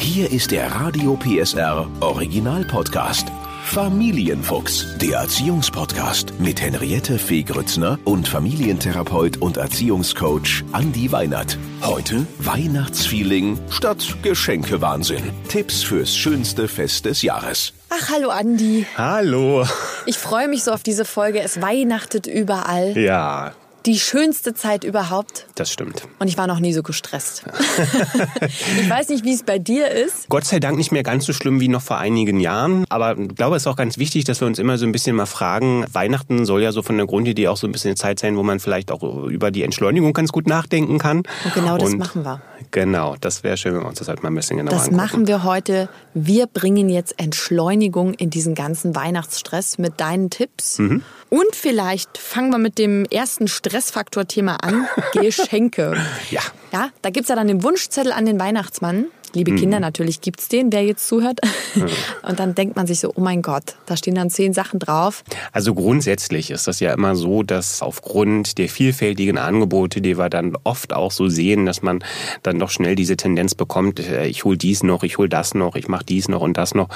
Hier ist der Radio PSR Original Podcast. Familienfuchs, der Erziehungspodcast mit Henriette Fee Grützner und Familientherapeut und Erziehungscoach Andi Weinert. Heute Weihnachtsfeeling statt Geschenkewahnsinn. Tipps fürs schönste Fest des Jahres. Ach, hallo Andi. Hallo. Ich freue mich so auf diese Folge. Es weihnachtet überall. Ja, Die schönste Zeit überhaupt. das stimmt. Und ich war noch nie so gestresst. ich weiß nicht, wie es bei dir ist. Gott sei Dank nicht mehr ganz so schlimm wie noch vor einigen Jahren. Aber ich glaube, es ist auch ganz wichtig, dass wir uns immer so ein bisschen mal fragen. Weihnachten soll ja so von der Grundidee auch so ein bisschen eine Zeit sein, wo man vielleicht auch über die Entschleunigung ganz gut nachdenken kann. Und genau das machen wir. Genau, das wäre schön, wenn wir uns das halt mal ein bisschen genauer Das angucken. machen wir heute. Wir bringen jetzt Entschleunigung in diesen ganzen Weihnachtsstress mit deinen Tipps. Mhm. Und vielleicht fangen wir mit dem ersten Stressfaktor-Thema an. Geschenke. Ja. Ja, da gibt's ja dann den Wunschzettel an den Weihnachtsmann. Liebe Mhm. Kinder, natürlich gibt's den, wer jetzt zuhört. Und dann denkt man sich so, oh mein Gott, da stehen dann zehn Sachen drauf. Also grundsätzlich ist das ja immer so, dass aufgrund der vielfältigen Angebote, die wir dann oft auch so sehen, dass man dann doch schnell diese Tendenz bekommt, äh, ich hol dies noch, ich hol das noch, ich mache dies noch und das noch.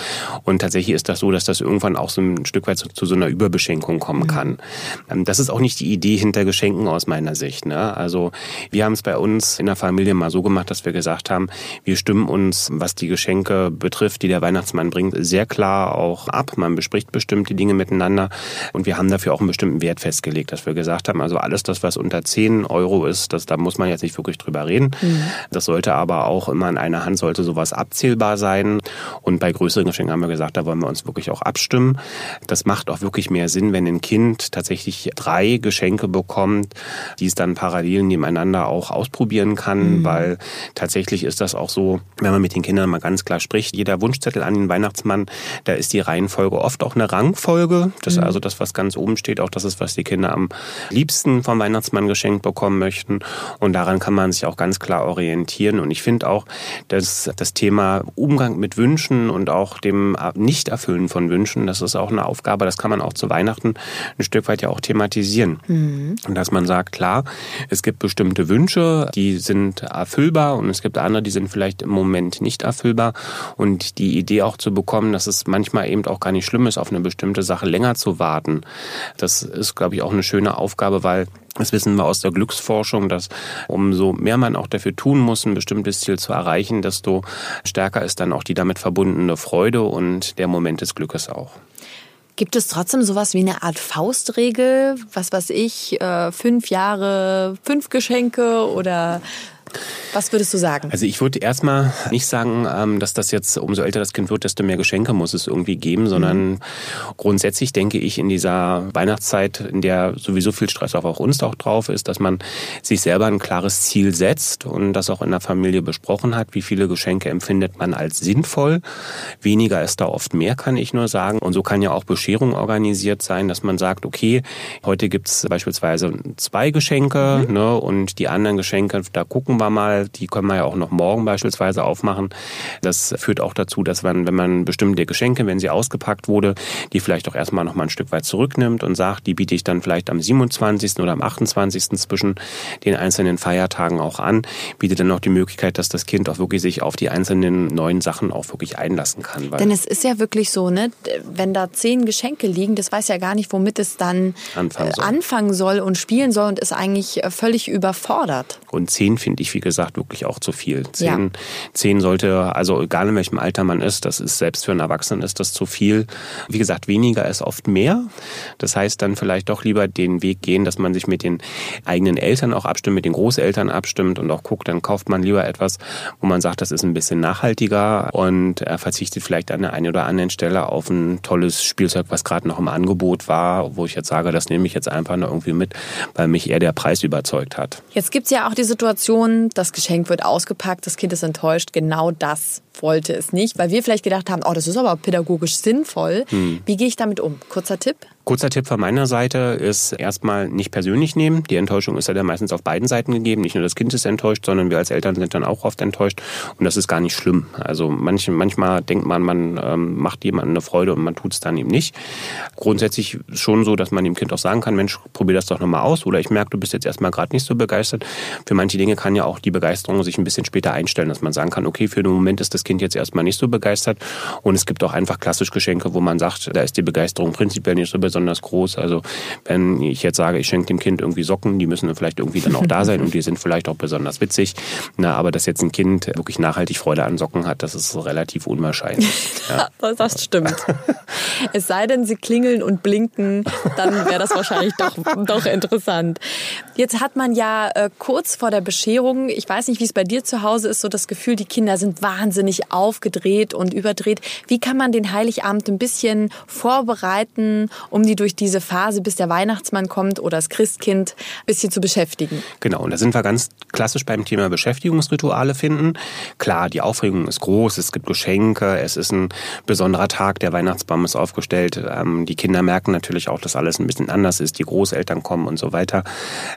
Und tatsächlich ist das so, dass das irgendwann auch so ein Stück weit zu, zu so einer Überbeschenkung kommen kann. Ähm, Das ist auch nicht die Idee hinter Geschenken aus meiner Sicht. Ne? Also wir haben es bei uns in der Familie mal so gemacht, dass wir gesagt haben, wir stimmen uns, was die Geschenke betrifft, die der Weihnachtsmann bringt, sehr klar auch ab. Man bespricht bestimmte Dinge miteinander und wir haben dafür auch einen bestimmten Wert festgelegt, dass wir gesagt haben, also alles das, was unter 10 Euro ist, das, da muss man jetzt nicht wirklich drüber reden. Das sollte aber auch immer in einer Hand, sollte sowas abzählbar sein. Und bei größeren Geschenken haben wir gesagt, da wollen wir uns wirklich auch abstimmen. Das macht auch wirklich mehr Sinn, wenn ein Kind tatsächlich drei Geschenke bekommt, die es dann parallel nebeneinander auch ausprobieren kann, weil tatsächlich ist das auch so, wenn man mit den Kindern mal ganz klar spricht, jeder Wunschzettel an den Weihnachtsmann, da ist die Reihenfolge oft auch eine Rangfolge. Das ist also das, was ganz oben steht, auch das ist, was die Kinder am liebsten vom Weihnachtsmann geschenkt bekommen möchten. Und daran kann man sich auch ganz klar orientieren. Und ich finde auch, dass das Thema Umgang mit Wünschen und auch dem Nichterfüllen von Wünschen, das ist auch eine Aufgabe, das kann man auch zu Weihnachten ein Stück weit ja auch thematisieren. Und dass man sagt, klar, es gibt bestimmte Wünsche, die sind erfüllbar und es gibt andere, die sind vielleicht im Moment nicht erfüllbar. Und die Idee auch zu bekommen, dass es manchmal eben auch gar nicht schlimm ist, auf eine bestimmte Sache länger zu warten, das ist, glaube ich, auch eine schöne Aufgabe, weil das wissen wir aus der Glücksforschung, dass umso mehr man auch dafür tun muss, ein bestimmtes Ziel zu erreichen, desto stärker ist dann auch die damit verbundene Freude und der Moment des Glückes auch. Gibt es trotzdem sowas wie eine Art Faustregel? Was weiß ich, äh, fünf Jahre, fünf Geschenke oder was würdest du sagen? Also ich würde erstmal nicht sagen, ähm, dass das jetzt, umso älter das Kind wird, desto mehr Geschenke muss es irgendwie geben, sondern grundsätzlich denke ich in dieser Weihnachtszeit, in der sowieso viel Stress auch auf uns auch drauf ist, dass man sich selber ein klares Ziel setzt und das auch in der Familie besprochen hat, wie viele Geschenke empfindet man als sinnvoll. Weniger ist da oft mehr, kann ich nur sagen. Und so kann ja auch Bescherung organisiert sein, dass man sagt, okay, heute gibt's beispielsweise zwei Geschenke ne, und die anderen Geschenke, da gucken wir mal, die können wir ja auch noch morgen beispielsweise aufmachen. Das führt auch dazu, dass man, wenn man bestimmte Geschenke, wenn sie ausgepackt wurde, die vielleicht auch erstmal noch mal ein Stück weit zurücknimmt und sagt, die biete ich dann vielleicht am 27. oder am 28. zwischen den einzelnen Feiertagen auch an, bietet dann auch die Möglichkeit, dass das Kind auch wirklich sich auf die einzelnen neuen Sachen auch wirklich einlassen kann. Weil Denn es ist ja wirklich so, ne, wenn da zehn Geschenke liegen, das weiß ja gar nicht, womit es dann Anfangen äh, soll. anfangen soll und spielen soll und ist eigentlich äh, völlig überfordert. Und zehn finde ich, wie gesagt, wirklich auch zu viel. Zehn, Ja. zehn sollte, also egal in welchem Alter man ist, das ist selbst für einen Erwachsenen ist das zu viel. Wie gesagt, weniger ist oft mehr. Das heißt dann vielleicht doch lieber den Weg gehen, dass man sich mit den eigenen Eltern auch abstimmt, mit den Großeltern abstimmt und auch guckt, dann kauft man lieber etwas, wo man sagt, das ist ein bisschen nachhaltiger und er verzichtet vielleicht an der einen oder anderen Stelle auf ein tolles Spielzeug, was gerade noch im Angebot war, wo ich jetzt sage, das nehme ich jetzt einfach noch irgendwie mit, weil mich eher der Preis überzeugt hat. Jetzt gibt's ja auch die Situation, das Geschenk wird ausgepackt, das Kind ist enttäuscht, genau das wollte es nicht, weil wir vielleicht gedacht haben, oh, das ist aber pädagogisch sinnvoll. Wie gehe ich damit um? Kurzer Tipp? Kurzer Tipp von meiner Seite ist erstmal nicht persönlich nehmen. Die Enttäuschung ist ja dann meistens auf beiden Seiten gegeben. Nicht nur das Kind ist enttäuscht, sondern wir als Eltern sind dann auch oft enttäuscht. Und das ist gar nicht schlimm. Also manch, manchmal denkt man, man ähm, macht jemandem eine Freude und man tut es dann eben nicht. Grundsätzlich schon so, dass man dem Kind auch sagen kann, Mensch, probier das doch nochmal aus. Oder ich merke, du bist jetzt erstmal gerade nicht so begeistert. Für manche Dinge kann ja auch die Begeisterung sich ein bisschen später einstellen, dass man sagen kann, okay, für den Moment ist das Kind jetzt erstmal nicht so begeistert. Und es gibt auch einfach klassisch Geschenke, wo man sagt, da ist die Begeisterung prinzipiell nicht so besonders groß. Also wenn ich jetzt sage, ich schenke dem Kind irgendwie Socken, die müssen vielleicht irgendwie dann auch da sein und die sind vielleicht auch besonders witzig. Na, aber dass jetzt ein Kind wirklich nachhaltig Freude an Socken hat, das ist relativ unwahrscheinlich. Ja. das stimmt. Es sei denn, sie klingeln und blinken, dann wäre das wahrscheinlich doch, doch interessant. Jetzt hat man ja äh, kurz vor der Bescherung, ich weiß nicht, wie es bei dir zu Hause ist, so das Gefühl, die Kinder sind wahnsinnig aufgedreht und überdreht. Wie kann man den Heiligabend ein bisschen vorbereiten, um die durch diese Phase, bis der Weihnachtsmann kommt oder das Christkind, ein bisschen zu beschäftigen? Genau, und da sind wir ganz klassisch beim Thema Beschäftigungsrituale finden. Klar, die Aufregung ist groß, es gibt Geschenke, es ist ein besonderer Tag, der Weihnachtsbaum ist aufgestellt. Ähm, die Kinder merken natürlich auch, dass alles ein bisschen anders ist, die Großeltern kommen und so weiter.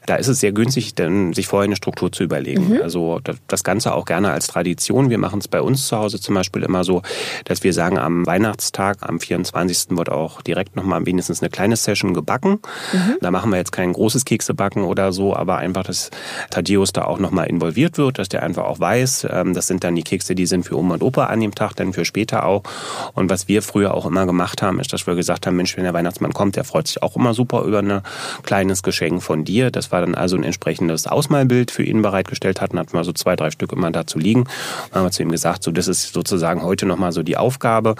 Da ist es sehr günstig, denn sich vorher eine Struktur zu überlegen. Mhm. Also das Ganze auch gerne als Tradition. Wir machen es bei uns zu Hause zum Beispiel immer so, dass wir sagen, am Weihnachtstag, am 24. wird auch direkt nochmal wenigstens eine kleine Session gebacken. Mhm. Da machen wir jetzt kein großes Keksebacken oder so, aber einfach, dass Thaddeus da auch nochmal involviert wird, dass der einfach auch weiß, ähm, das sind dann die Kekse, die sind für Oma und Opa an dem Tag, dann für später auch. Und was wir früher auch immer gemacht haben, ist, dass wir gesagt haben, Mensch, wenn der Weihnachtsmann kommt, der freut sich auch immer super über ein kleines Geschenk von dir. Das war dann also ein entsprechendes Ausmalbild für ihn bereitgestellt hatten, hatten wir so zwei, drei Stück immer dazu liegen. Dann haben wir zu ihm gesagt, so das ist sozusagen heute nochmal so die Aufgabe.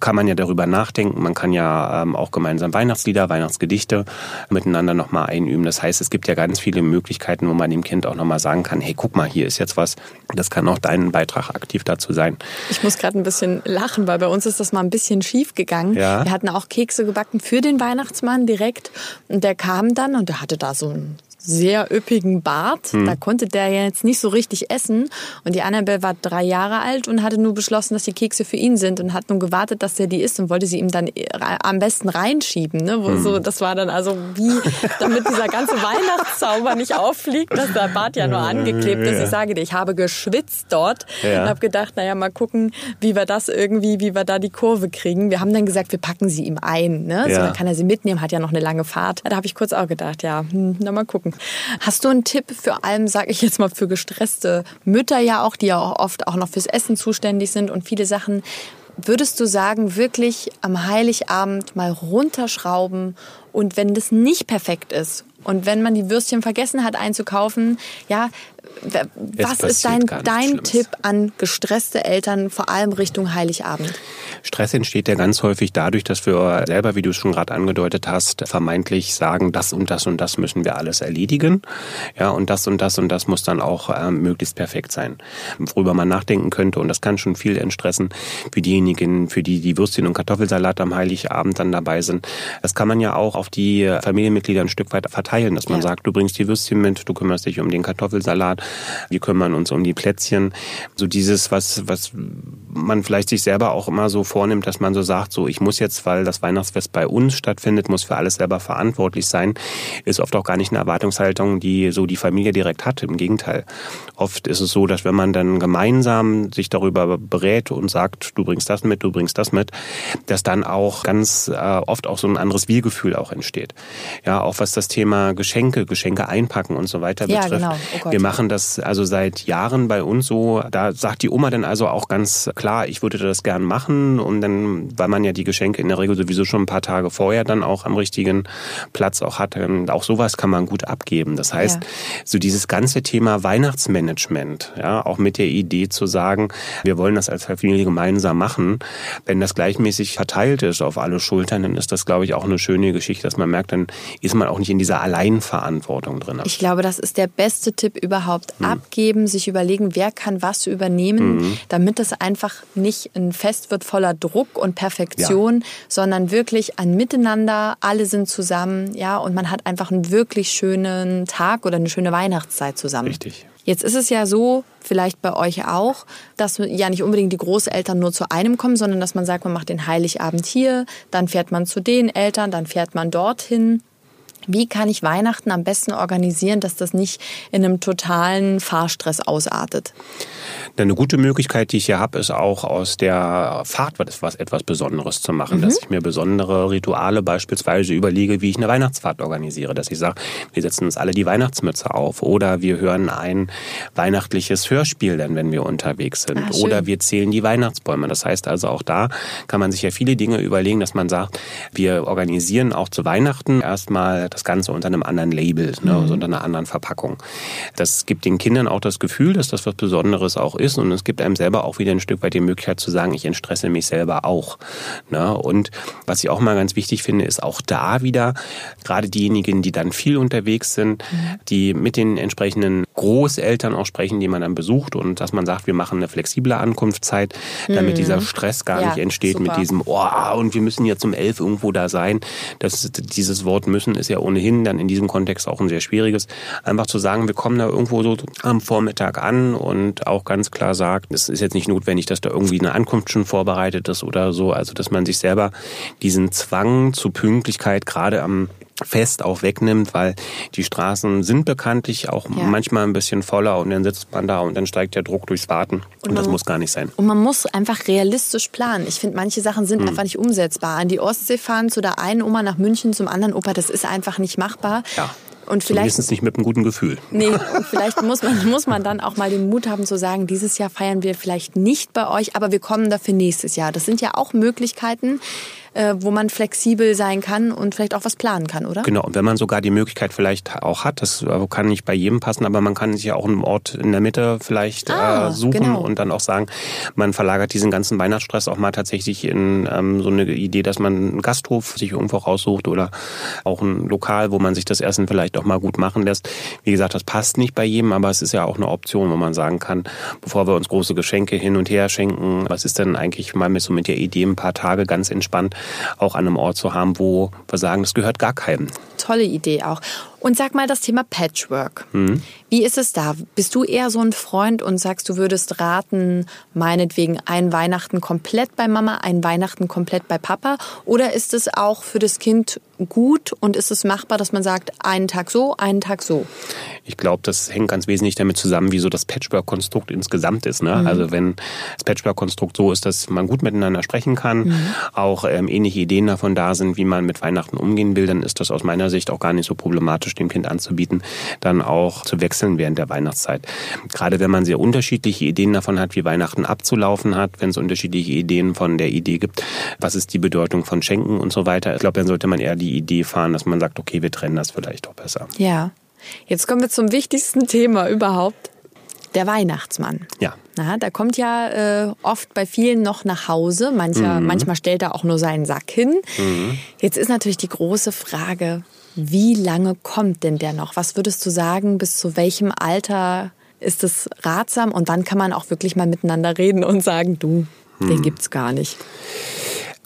Kann man ja darüber nachdenken. Man kann ja ähm, auch gemeinsam Weihnachtslieder, Weihnachtsgedichte miteinander nochmal einüben. Das heißt, es gibt ja ganz viele Möglichkeiten, wo man dem Kind auch nochmal sagen kann, hey, guck mal, hier ist jetzt was. Das kann auch dein Beitrag aktiv dazu sein. Ich muss gerade ein bisschen lachen, weil bei uns ist das mal ein bisschen schief gegangen. Ja. Wir hatten auch Kekse gebacken für den Weihnachtsmann direkt. Und der kam dann und der hatte da so ein sehr üppigen Bart. Hm. Da konnte der jetzt nicht so richtig essen. Und die Annabelle war drei Jahre alt und hatte nur beschlossen, dass die Kekse für ihn sind und hat nun gewartet, dass er die isst und wollte sie ihm dann äh, am besten reinschieben. Ne? Hm. So, das war dann also wie, damit dieser ganze Weihnachtszauber nicht auffliegt, dass der Bart ja nur angeklebt ist. Ich sage dir, ich habe geschwitzt dort ja. und habe gedacht, naja, mal gucken, wie wir das irgendwie, wie wir da die Kurve kriegen. Wir haben dann gesagt, wir packen sie ihm ein. Ne? So, ja. dann kann er sie mitnehmen, hat ja noch eine lange Fahrt. Da habe ich kurz auch gedacht, ja, hm, na mal gucken. Hast du einen Tipp für allem, sage ich jetzt mal, für gestresste Mütter ja auch, die ja auch oft auch noch fürs Essen zuständig sind und viele Sachen. Würdest du sagen, wirklich am Heiligabend mal runterschrauben und wenn das nicht perfekt ist und wenn man die Würstchen vergessen hat einzukaufen, ja, was ist dein, dein Tipp an gestresste Eltern, vor allem Richtung Heiligabend? Stress entsteht ja ganz häufig dadurch, dass wir selber, wie du es schon gerade angedeutet hast, vermeintlich sagen, das und das und das müssen wir alles erledigen. Ja, und das und das und das muss dann auch äh, möglichst perfekt sein. Worüber man nachdenken könnte, und das kann schon viel entstressen für diejenigen, für die die Würstchen und Kartoffelsalat am Heiligabend dann dabei sind. Das kann man ja auch auf die Familienmitglieder ein Stück weit verteilen, dass man ja. sagt, du bringst die Würstchen mit, du kümmerst dich um den Kartoffelsalat, wir kümmern uns um die Plätzchen. So dieses, was, was man vielleicht sich selber auch immer so vornimmt, dass man so sagt, so ich muss jetzt, weil das Weihnachtsfest bei uns stattfindet, muss für alles selber verantwortlich sein, ist oft auch gar nicht eine Erwartungshaltung, die so die Familie direkt hat. Im Gegenteil. Oft ist es so, dass wenn man dann gemeinsam sich darüber berät und sagt, du bringst das mit, du bringst das mit, dass dann auch ganz äh, oft auch so ein anderes Wir-Gefühl auch entsteht. Ja, auch was das Thema Geschenke, Geschenke einpacken und so weiter ja, betrifft. Genau. Oh Wir machen das also seit Jahren bei uns so. Da sagt die Oma dann also auch ganz klar, ich würde das gern machen und dann, weil man ja die Geschenke in der Regel sowieso schon ein paar Tage vorher dann auch am richtigen Platz auch hat, auch sowas kann man gut abgeben. Das heißt, ja. so dieses ganze Thema Weihnachtsmanagement, ja, auch mit der Idee zu sagen, wir wollen das als Familie gemeinsam machen, wenn das gleichmäßig verteilt ist auf alle Schultern, dann ist das, glaube ich, auch eine schöne Geschichte, dass man merkt, dann ist man auch nicht in dieser Alleinverantwortung drin. Ich glaube, das ist der beste Tipp überhaupt. Hm. Abgeben, sich überlegen, wer kann was übernehmen, mhm. damit es einfach nicht ein Fest wird voller Druck und Perfektion, ja. sondern wirklich ein Miteinander, alle sind zusammen, ja, und man hat einfach einen wirklich schönen Tag oder eine schöne Weihnachtszeit zusammen. Richtig. Jetzt ist es ja so, vielleicht bei euch auch, dass ja nicht unbedingt die Großeltern nur zu einem kommen, sondern dass man sagt, man macht den Heiligabend hier, dann fährt man zu den Eltern, dann fährt man dorthin. Wie kann ich Weihnachten am besten organisieren, dass das nicht in einem totalen Fahrstress ausartet? Eine gute Möglichkeit, die ich hier habe, ist auch aus der Fahrt was etwas Besonderes zu machen. Mhm. Dass ich mir besondere Rituale beispielsweise überlege, wie ich eine Weihnachtsfahrt organisiere. Dass ich sage, wir setzen uns alle die Weihnachtsmütze auf oder wir hören ein weihnachtliches Hörspiel, dann wenn wir unterwegs sind. Ah, oder wir zählen die Weihnachtsbäume. Das heißt also auch da kann man sich ja viele Dinge überlegen, dass man sagt, wir organisieren auch zu Weihnachten erstmal das Ganze unter einem anderen Label, ne, mhm. also unter einer anderen Verpackung. Das gibt den Kindern auch das Gefühl, dass das was Besonderes auch ist und es gibt einem selber auch wieder ein Stück weit die Möglichkeit zu sagen, ich entstresse mich selber auch. Ne? Und was ich auch mal ganz wichtig finde, ist auch da wieder, gerade diejenigen, die dann viel unterwegs sind, mhm. die mit den entsprechenden Großeltern auch sprechen, die man dann besucht und dass man sagt, wir machen eine flexible Ankunftszeit, damit mhm. dieser Stress gar ja, nicht entsteht super. mit diesem, oh, und wir müssen jetzt um elf irgendwo da sein. Das, dieses Wort müssen ist ja ohnehin dann in diesem Kontext auch ein sehr schwieriges. Einfach zu sagen, wir kommen da irgendwo so am Vormittag an und auch ganz klar sagt, es ist jetzt nicht notwendig, dass da irgendwie eine Ankunft schon vorbereitet ist oder so. Also, dass man sich selber diesen Zwang zu Pünktlichkeit gerade am Fest auch wegnimmt, weil die Straßen sind bekanntlich auch ja. manchmal ein bisschen voller und dann sitzt man da und dann steigt der Druck durchs Warten und, und das muss gar nicht sein. Und man muss einfach realistisch planen. Ich finde, manche Sachen sind hm. einfach nicht umsetzbar. An die Ostsee fahren zu der einen Oma nach München zum anderen Opa, das ist einfach nicht machbar. Ja. Und vielleicht, Zumindest nicht mit einem guten Gefühl. Nee, und vielleicht muss man, muss man dann auch mal den Mut haben zu sagen, dieses Jahr feiern wir vielleicht nicht bei euch, aber wir kommen dafür nächstes Jahr. Das sind ja auch Möglichkeiten, äh, wo man flexibel sein kann und vielleicht auch was planen kann, oder? Genau, und wenn man sogar die Möglichkeit vielleicht auch hat, das kann nicht bei jedem passen, aber man kann sich ja auch einen Ort in der Mitte vielleicht ah, äh, suchen genau. und dann auch sagen, man verlagert diesen ganzen Weihnachtsstress auch mal tatsächlich in ähm, so eine Idee, dass man einen Gasthof sich irgendwo raussucht oder auch ein Lokal, wo man sich das Essen vielleicht auch mal gut machen lässt. Wie gesagt, das passt nicht bei jedem, aber es ist ja auch eine Option, wo man sagen kann, bevor wir uns große Geschenke hin und her schenken, was ist denn eigentlich mal mit so mit der Idee ein paar Tage ganz entspannt auch an einem Ort zu haben, wo wir sagen, das gehört gar keinem. Tolle Idee auch. Und sag mal das Thema Patchwork. Mhm. Wie ist es da? Bist du eher so ein Freund und sagst, du würdest raten, meinetwegen ein Weihnachten komplett bei Mama, ein Weihnachten komplett bei Papa? Oder ist es auch für das Kind gut und ist es machbar, dass man sagt, einen Tag so, einen Tag so? Ich glaube, das hängt ganz wesentlich damit zusammen, wie so das Patchwork-Konstrukt insgesamt ist. Ne? Mhm. Also wenn das Patchwork-Konstrukt so ist, dass man gut miteinander sprechen kann, mhm. auch ähm, ähnliche Ideen davon da sind, wie man mit Weihnachten umgehen will, dann ist das aus meiner Sicht auch gar nicht so problematisch, dem Kind anzubieten, dann auch zu wechseln während der Weihnachtszeit. Gerade wenn man sehr unterschiedliche Ideen davon hat, wie Weihnachten abzulaufen hat, wenn es unterschiedliche Ideen von der Idee gibt, was ist die Bedeutung von Schenken und so weiter. Ich glaube, dann sollte man eher die Idee fahren, dass man sagt, okay, wir trennen das vielleicht auch besser. Ja. Jetzt kommen wir zum wichtigsten Thema überhaupt. Der Weihnachtsmann. Ja. Na, da kommt ja äh, oft bei vielen noch nach Hause. Mancher, mhm. Manchmal stellt er auch nur seinen Sack hin. Mhm. Jetzt ist natürlich die große Frage, wie lange kommt denn der noch? Was würdest du sagen, bis zu welchem Alter ist es ratsam? Und wann kann man auch wirklich mal miteinander reden und sagen, du, den mhm. gibt's gar nicht?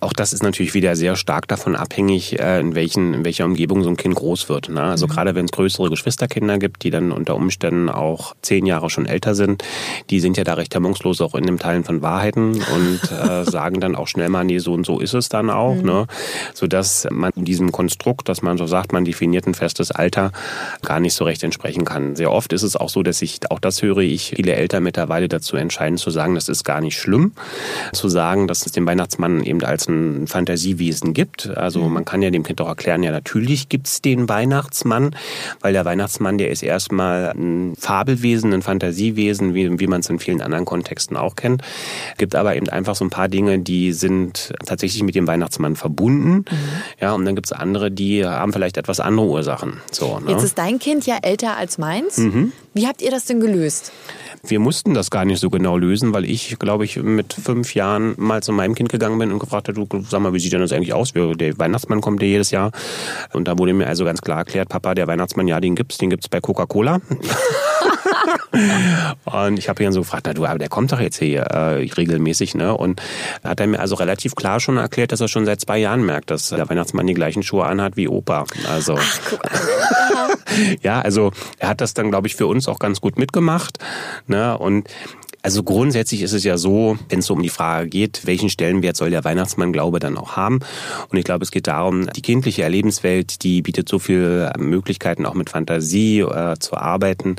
Auch das ist natürlich wieder sehr stark davon abhängig, äh, in, welchen, in welcher Umgebung so ein Kind groß wird. Ne? Also mhm. gerade wenn es größere Geschwisterkinder gibt, die dann unter Umständen auch zehn Jahre schon älter sind, die sind ja da recht hemmungslos auch in dem Teilen von Wahrheiten und äh, sagen dann auch schnell mal, nee, so und so ist es dann auch. Mhm. Ne? Sodass man in diesem Konstrukt, dass man so sagt, man definiert ein festes Alter, gar nicht so recht entsprechen kann. Sehr oft ist es auch so, dass ich, auch das höre ich, viele Eltern mittlerweile dazu entscheiden zu sagen, das ist gar nicht schlimm, zu sagen, dass es den Weihnachtsmann eben als ein Fantasiewesen gibt. Also mhm. man kann ja dem Kind doch erklären, ja natürlich gibt's den Weihnachtsmann, weil der Weihnachtsmann, der ist erstmal ein Fabelwesen, ein Fantasiewesen, wie, wie man es in vielen anderen Kontexten auch kennt. Gibt aber eben einfach so ein paar Dinge, die sind tatsächlich mit dem Weihnachtsmann verbunden. Mhm. Ja, und dann gibt's andere, die haben vielleicht etwas andere Ursachen. So, ne? Jetzt ist dein Kind ja älter als meins. Mhm. Wie habt ihr das denn gelöst? Wir mussten das gar nicht so genau lösen, weil ich, glaube ich, mit fünf Jahren mal zu meinem Kind gegangen bin und gefragt habe, du sag mal, wie sieht denn das eigentlich aus? Der Weihnachtsmann kommt ja jedes Jahr. Und da wurde mir also ganz klar erklärt, Papa, der Weihnachtsmann, ja, den gibt's, den gibt's bei Coca-Cola. und ich habe ihn so gefragt, na du, aber der kommt doch jetzt hier äh, regelmäßig, ne? Und hat er mir also relativ klar schon erklärt, dass er schon seit zwei Jahren merkt, dass der Weihnachtsmann die gleichen Schuhe anhat wie Opa. Also Ach, ja, also er hat das dann, glaube ich, für uns auch ganz gut mitgemacht. Ne? Und also grundsätzlich ist es ja so, wenn es um die Frage geht, welchen Stellenwert soll der Weihnachtsmann Glaube dann auch haben? Und ich glaube, es geht darum, die kindliche Erlebenswelt, die bietet so viele Möglichkeiten, auch mit Fantasie äh, zu arbeiten.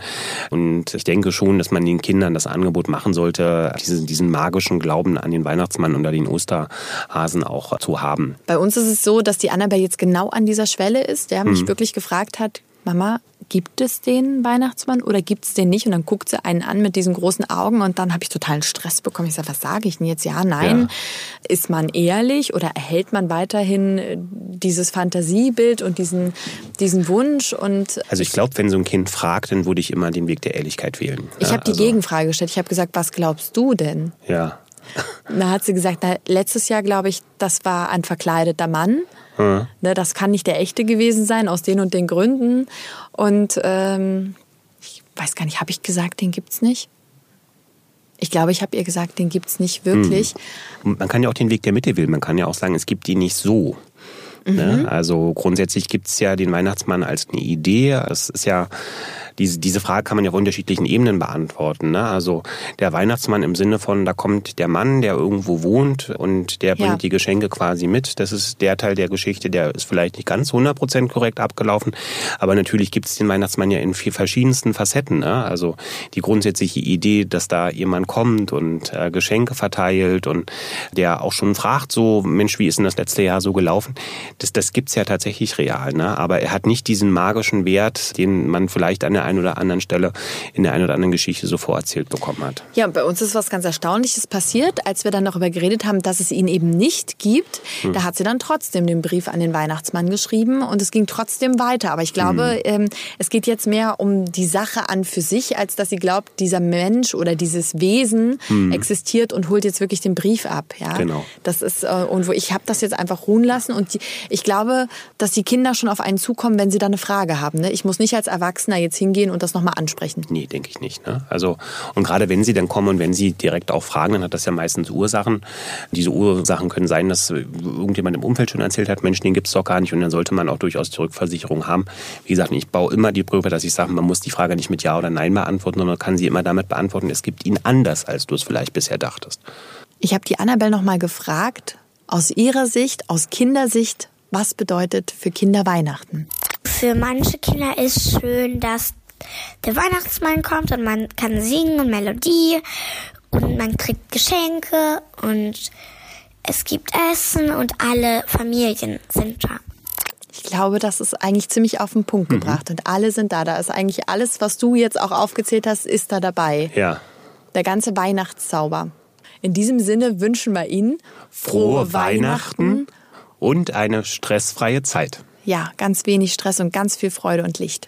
Und ich denke schon, dass man den Kindern das Angebot machen sollte, diesen, diesen magischen Glauben an den Weihnachtsmann an den Osterhasen auch zu haben. Bei uns ist es so, dass die Annabelle jetzt genau an dieser Schwelle ist, der mich hm. wirklich gefragt hat, Mama, gibt es den Weihnachtsmann oder gibt es den nicht? Und dann guckt sie einen an mit diesen großen Augen und dann habe ich totalen Stress bekommen. Ich sage, was sage ich denn jetzt? Ja, nein. Ja. Ist man ehrlich oder erhält man weiterhin äh, dieses Fantasiebild und diesen, diesen Wunsch? Und also ich glaube, wenn so ein Kind fragt, dann würde ich immer den Weg der Ehrlichkeit wählen. Ich ja, habe die also Gegenfrage gestellt. Ich habe gesagt, was glaubst du denn? Ja. Da hat sie gesagt, na, letztes Jahr glaube ich, das war ein verkleideter Mann. Mhm. Ne, das kann nicht der echte gewesen sein, aus den und den Gründen. Und ähm, ich weiß gar nicht, habe ich gesagt, den gibt es nicht? Ich glaube, ich habe ihr gesagt, den gibt es nicht wirklich. Mhm. Man kann ja auch den Weg der Mitte wählen. Man kann ja auch sagen, es gibt ihn nicht so. Ne? Mhm. Also grundsätzlich gibt es ja den Weihnachtsmann als eine Idee. Es ist ja diese, diese Frage kann man ja auf unterschiedlichen Ebenen beantworten. Ne? Also der Weihnachtsmann im Sinne von, da kommt der Mann, der irgendwo wohnt und der bringt ja. die Geschenke quasi mit. Das ist der Teil der Geschichte, der ist vielleicht nicht ganz 100% korrekt abgelaufen. Aber natürlich gibt es den Weihnachtsmann ja in vier verschiedensten Facetten. Ne? Also die grundsätzliche Idee, dass da jemand kommt und äh, Geschenke verteilt und der auch schon fragt, so Mensch, wie ist denn das letzte Jahr so gelaufen? Das, das gibt's ja tatsächlich real. Ne? Aber er hat nicht diesen magischen Wert, den man vielleicht an der einen oder anderen Stelle in der einen oder anderen Geschichte so vorerzählt bekommen hat. Ja, bei uns ist was ganz Erstaunliches passiert, als wir dann darüber geredet haben, dass es ihn eben nicht gibt. Hm. Da hat sie dann trotzdem den Brief an den Weihnachtsmann geschrieben und es ging trotzdem weiter. Aber ich glaube, hm. ähm, es geht jetzt mehr um die Sache an für sich, als dass sie glaubt, dieser Mensch oder dieses Wesen hm. existiert und holt jetzt wirklich den Brief ab. Ja, genau. Das ist äh, und wo ich habe das jetzt einfach ruhen lassen und die, ich glaube, dass die Kinder schon auf einen zukommen, wenn sie da eine Frage haben. Ne? Ich muss nicht als Erwachsener jetzt hingehen hingehen und das nochmal ansprechen? Nee, denke ich nicht. Ne? Also, und gerade wenn sie dann kommen und wenn sie direkt auch fragen, dann hat das ja meistens Ursachen. Diese Ursachen können sein, dass irgendjemand im Umfeld schon erzählt hat, Mensch, den gibt es doch gar nicht und dann sollte man auch durchaus die Rückversicherung haben. Wie gesagt, ich baue immer die Brücke, dass ich sage, man muss die Frage nicht mit Ja oder Nein beantworten, sondern kann sie immer damit beantworten, es gibt ihn anders, als du es vielleicht bisher dachtest. Ich habe die Annabelle nochmal gefragt, aus ihrer Sicht, aus Kindersicht, was bedeutet für Kinder Weihnachten? Für manche Kinder ist schön, dass der Weihnachtsmann kommt und man kann singen und Melodie und man kriegt Geschenke und es gibt Essen und alle Familien sind da. Ich glaube, das ist eigentlich ziemlich auf den Punkt mhm. gebracht und alle sind da. Da ist eigentlich alles, was du jetzt auch aufgezählt hast, ist da dabei. Ja. Der ganze Weihnachtszauber. In diesem Sinne wünschen wir Ihnen frohe, frohe Weihnachten, Weihnachten und eine stressfreie Zeit. Ja, ganz wenig Stress und ganz viel Freude und Licht.